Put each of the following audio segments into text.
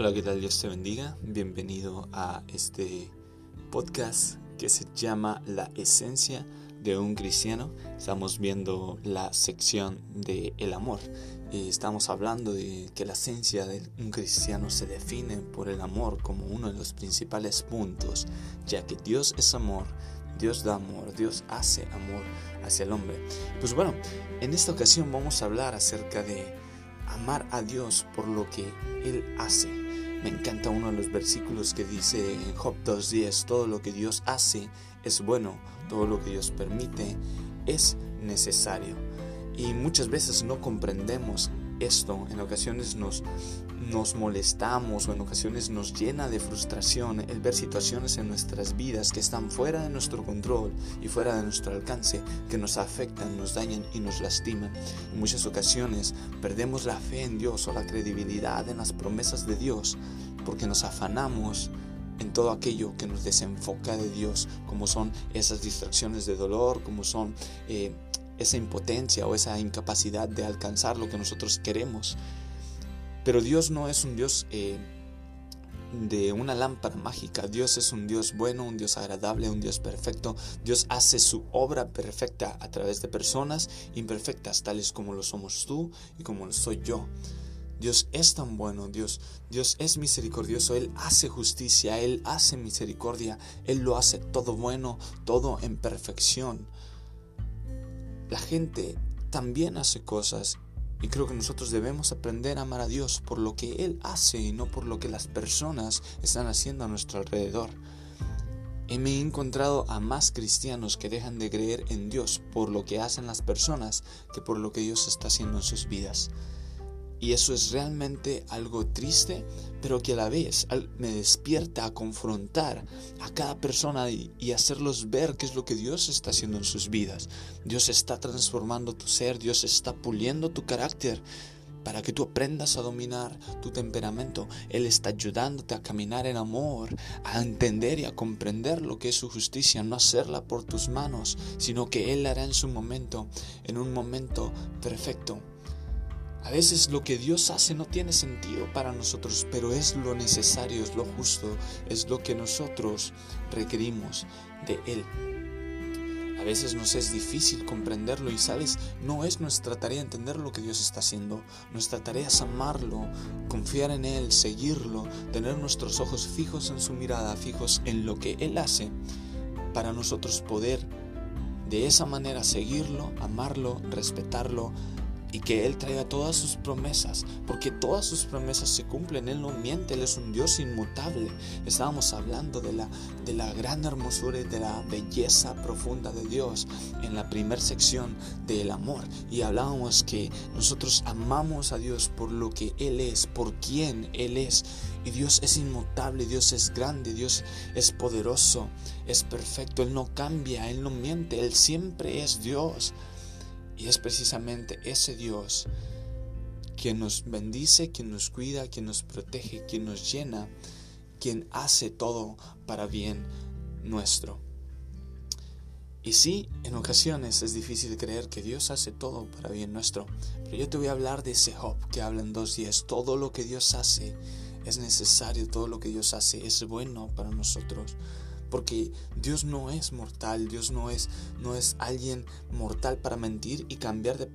Hola, ¿qué tal? Dios te bendiga. Bienvenido a este podcast que se llama La esencia de un cristiano. Estamos viendo la sección de el amor. Estamos hablando de que la esencia de un cristiano se define por el amor como uno de los principales puntos, ya que Dios es amor, Dios da amor, Dios hace amor hacia el hombre. Pues bueno, en esta ocasión vamos a hablar acerca de amar a Dios por lo que Él hace me encanta uno de los versículos que dice en Job 2.10, todo lo que Dios hace es bueno, todo lo que Dios permite es necesario. Y muchas veces no comprendemos esto, en ocasiones nos, nos molestamos o en ocasiones nos llena de frustración el ver situaciones en nuestras vidas que están fuera de nuestro control y fuera de nuestro alcance, que nos afectan, nos dañan y nos lastiman. En muchas ocasiones perdemos la fe en Dios o la credibilidad en las promesas de Dios porque nos afanamos en todo aquello que nos desenfoca de Dios, como son esas distracciones de dolor, como son... Eh, esa impotencia o esa incapacidad de alcanzar lo que nosotros queremos. Pero Dios no es un Dios eh, de una lámpara mágica. Dios es un Dios bueno, un Dios agradable, un Dios perfecto. Dios hace su obra perfecta a través de personas imperfectas, tales como lo somos tú y como lo soy yo. Dios es tan bueno, Dios, Dios es misericordioso, Él hace justicia, Él hace misericordia, Él lo hace todo bueno, todo en perfección. La gente también hace cosas y creo que nosotros debemos aprender a amar a Dios por lo que Él hace y no por lo que las personas están haciendo a nuestro alrededor. Y me he encontrado a más cristianos que dejan de creer en Dios por lo que hacen las personas que por lo que Dios está haciendo en sus vidas. Y eso es realmente algo triste, pero que a la vez me despierta a confrontar a cada persona y, hacerlos ver qué es lo que Dios está haciendo en sus vidas. Dios está transformando tu ser, Dios está puliendo tu carácter para que tú aprendas a dominar tu temperamento. Él está ayudándote a caminar en amor, a entender y a comprender lo que es su justicia, no hacerla por tus manos, sino que Él la hará en su momento, en un momento perfecto. A veces lo que Dios hace no tiene sentido para nosotros, pero es lo necesario, es lo justo, es lo que nosotros requerimos de Él. A veces nos es difícil comprenderlo y sabes, no es nuestra tarea entender lo que Dios está haciendo. Nuestra tarea es amarlo, confiar en Él, seguirlo, tener nuestros ojos fijos en su mirada, fijos en lo que Él hace, para nosotros poder de esa manera seguirlo, amarlo, respetarlo, y que Él traiga todas sus promesas, porque todas sus promesas se cumplen, Él no miente, Él es un Dios inmutable. Estábamos hablando de la, de la gran hermosura y de la belleza profunda de Dios en la primera sección del amor y hablábamos que nosotros amamos a Dios por lo que Él es, por quien Él es. Y Dios es inmutable, Dios es grande, Dios es poderoso, es perfecto, Él no cambia, Él no miente, Él siempre es Dios. Y es precisamente ese Dios quien nos bendice, quien nos cuida, quien nos protege, quien nos llena, quien hace todo para bien nuestro. Y sí, en ocasiones es difícil creer que Dios hace todo para bien nuestro, pero yo te voy a hablar de ese Job que habla en dos días. Todo lo que Dios hace es necesario, todo lo que Dios hace es bueno para nosotros porque Dios no es mortal, Dios no es, no es alguien mortal para mentir y cambiar de,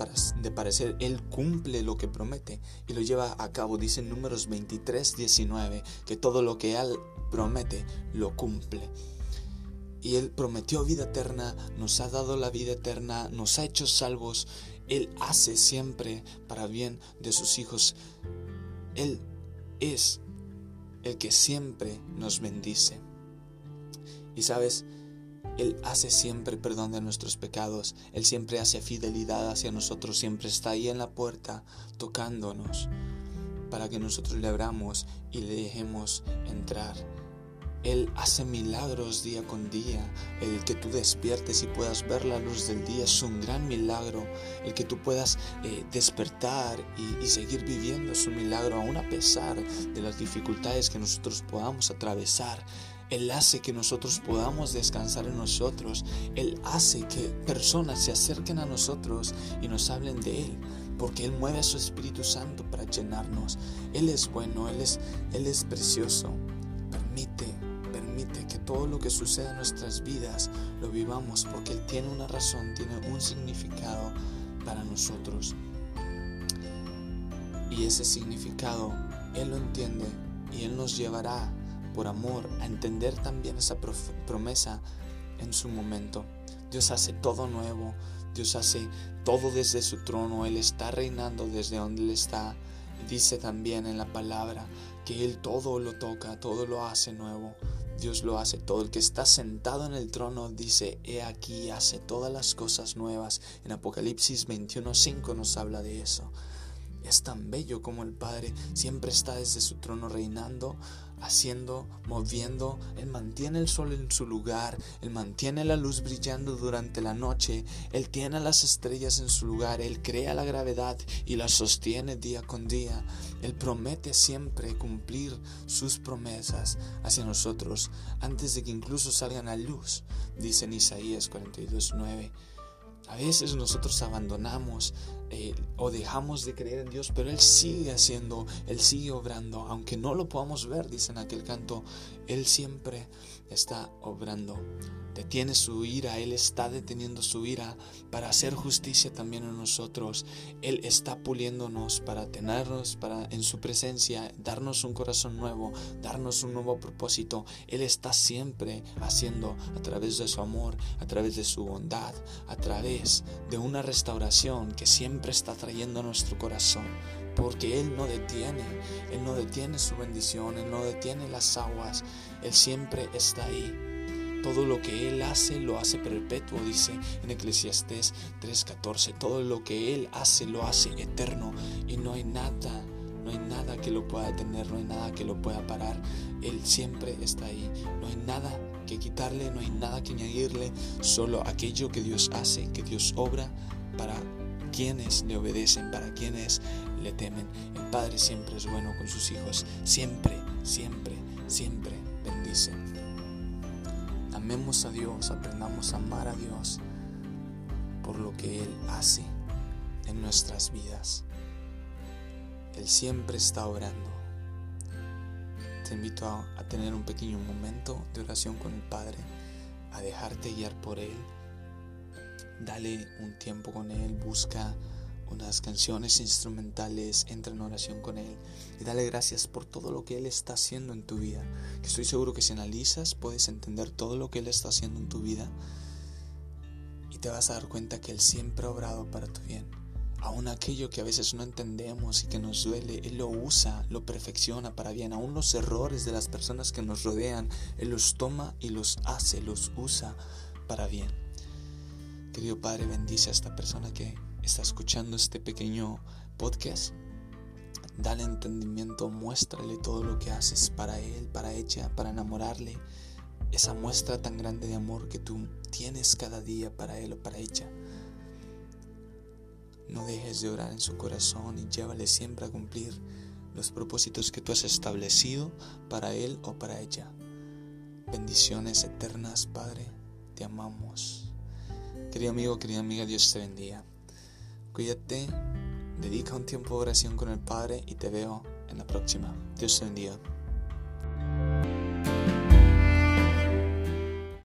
de, parecer. Él cumple lo que promete y lo lleva a cabo. Dice en números 23, 19, que todo lo que Él promete lo cumple. Y Él prometió vida eterna, nos ha dado la vida eterna, nos ha hecho salvos. Él hace siempre para bien de sus hijos. Él es el que siempre nos bendice. Y sabes, Él hace siempre perdón de nuestros pecados, Él siempre hace fidelidad hacia nosotros, siempre está ahí en la puerta tocándonos para que nosotros le abramos y le dejemos entrar. Él hace milagros día con día. El que tú despiertes y puedas ver la luz del día es un gran milagro. El que tú puedas eh, despertar y, y, seguir viviendo es un milagro, aún a pesar de las dificultades que nosotros podamos atravesar. Él hace que nosotros podamos descansar en nosotros. Él hace que personas se acerquen a nosotros y nos hablen de Él. porque Él mueve a su Espíritu Santo para llenarnos. Él es bueno, Él es, Él es precioso. Permite, permite que todo lo que suceda en nuestras vidas lo vivamos, porque Él tiene una razón, tiene un significado para nosotros. Y ese significado Él lo entiende y Él nos llevará por amor a entender también esa promesa en su momento. Dios hace todo nuevo, Dios hace todo desde su trono, Él está reinando desde donde Él está. Dice también en la palabra que Él todo lo toca, todo lo hace nuevo. Dios lo hace todo. El que está sentado en el trono dice, he aquí, hace todas las cosas nuevas. En Apocalipsis 21.5 nos habla de eso. Es tan bello como el Padre siempre está desde su trono reinando, haciendo, moviendo. Él mantiene el sol en su lugar, Él mantiene la luz brillando durante la noche, Él tiene las estrellas en su lugar, Él crea la gravedad y la sostiene día con día. Él promete siempre cumplir sus promesas hacia nosotros antes de que incluso salgan a luz, dice en Isaías 42.9. A veces nosotros abandonamos eh, o dejamos de creer en Dios, pero Él sigue haciendo, Él sigue obrando, aunque no lo podamos ver, dice en aquel canto, Él siempre está obrando detiene su ira, Él está deteniendo su ira para hacer justicia también en nosotros. Él está puliéndonos para tenernos para, en su presencia, darnos un corazón nuevo, darnos un nuevo propósito. Él está siempre haciendo a través de su amor, a través de su bondad, a través de una restauración que siempre está trayendo a nuestro corazón. Porque Él no detiene, Él no detiene su bendición, Él no detiene las aguas, Él siempre está ahí todo lo que Él hace lo hace perpetuo, dice en Eclesiastés 3:14. Todo lo que Él hace lo hace eterno y no hay nada, no hay nada que lo pueda detener, no hay nada que lo pueda parar. Él siempre está ahí. No hay nada que quitarle, no hay nada que añadirle, solo aquello que Dios hace, que Dios obra para quienes le obedecen, para quienes le temen. El Padre siempre es bueno con sus hijos, siempre, siempre, siempre bendice. Amemos a Dios, aprendamos a amar a Dios por lo que Él hace en nuestras vidas. Él siempre está orando. Te invito a, a, tener un pequeño momento de oración con el Padre, a dejarte guiar por Él. Dale un tiempo con Él, busca unas canciones instrumentales, entra en oración con Él y dale gracias por todo lo que Él está haciendo en tu vida. Que estoy seguro que si analizas puedes entender todo lo que Él está haciendo en tu vida y te vas a dar cuenta que Él siempre ha obrado para tu bien. Aún aquello que a veces no entendemos y que nos duele, Él lo usa, lo perfecciona para bien. Aún los errores de las personas que nos rodean, Él los toma y los hace, los usa para bien. Querido Padre, bendice a esta persona que está escuchando este pequeño podcast, dale entendimiento, muéstrale todo lo que haces para él, para ella, para enamorarle. Esa muestra tan grande de amor que tú tienes cada día para él o para ella. No dejes de orar en su corazón y llévale siempre a cumplir los propósitos que tú has establecido para él o para ella. Bendiciones eternas, Padre, te amamos. Querido amigo, querida amiga, Dios te bendiga. Cuídate, dedica un tiempo de oración con el Padre y te veo en la próxima. Dios te bendiga.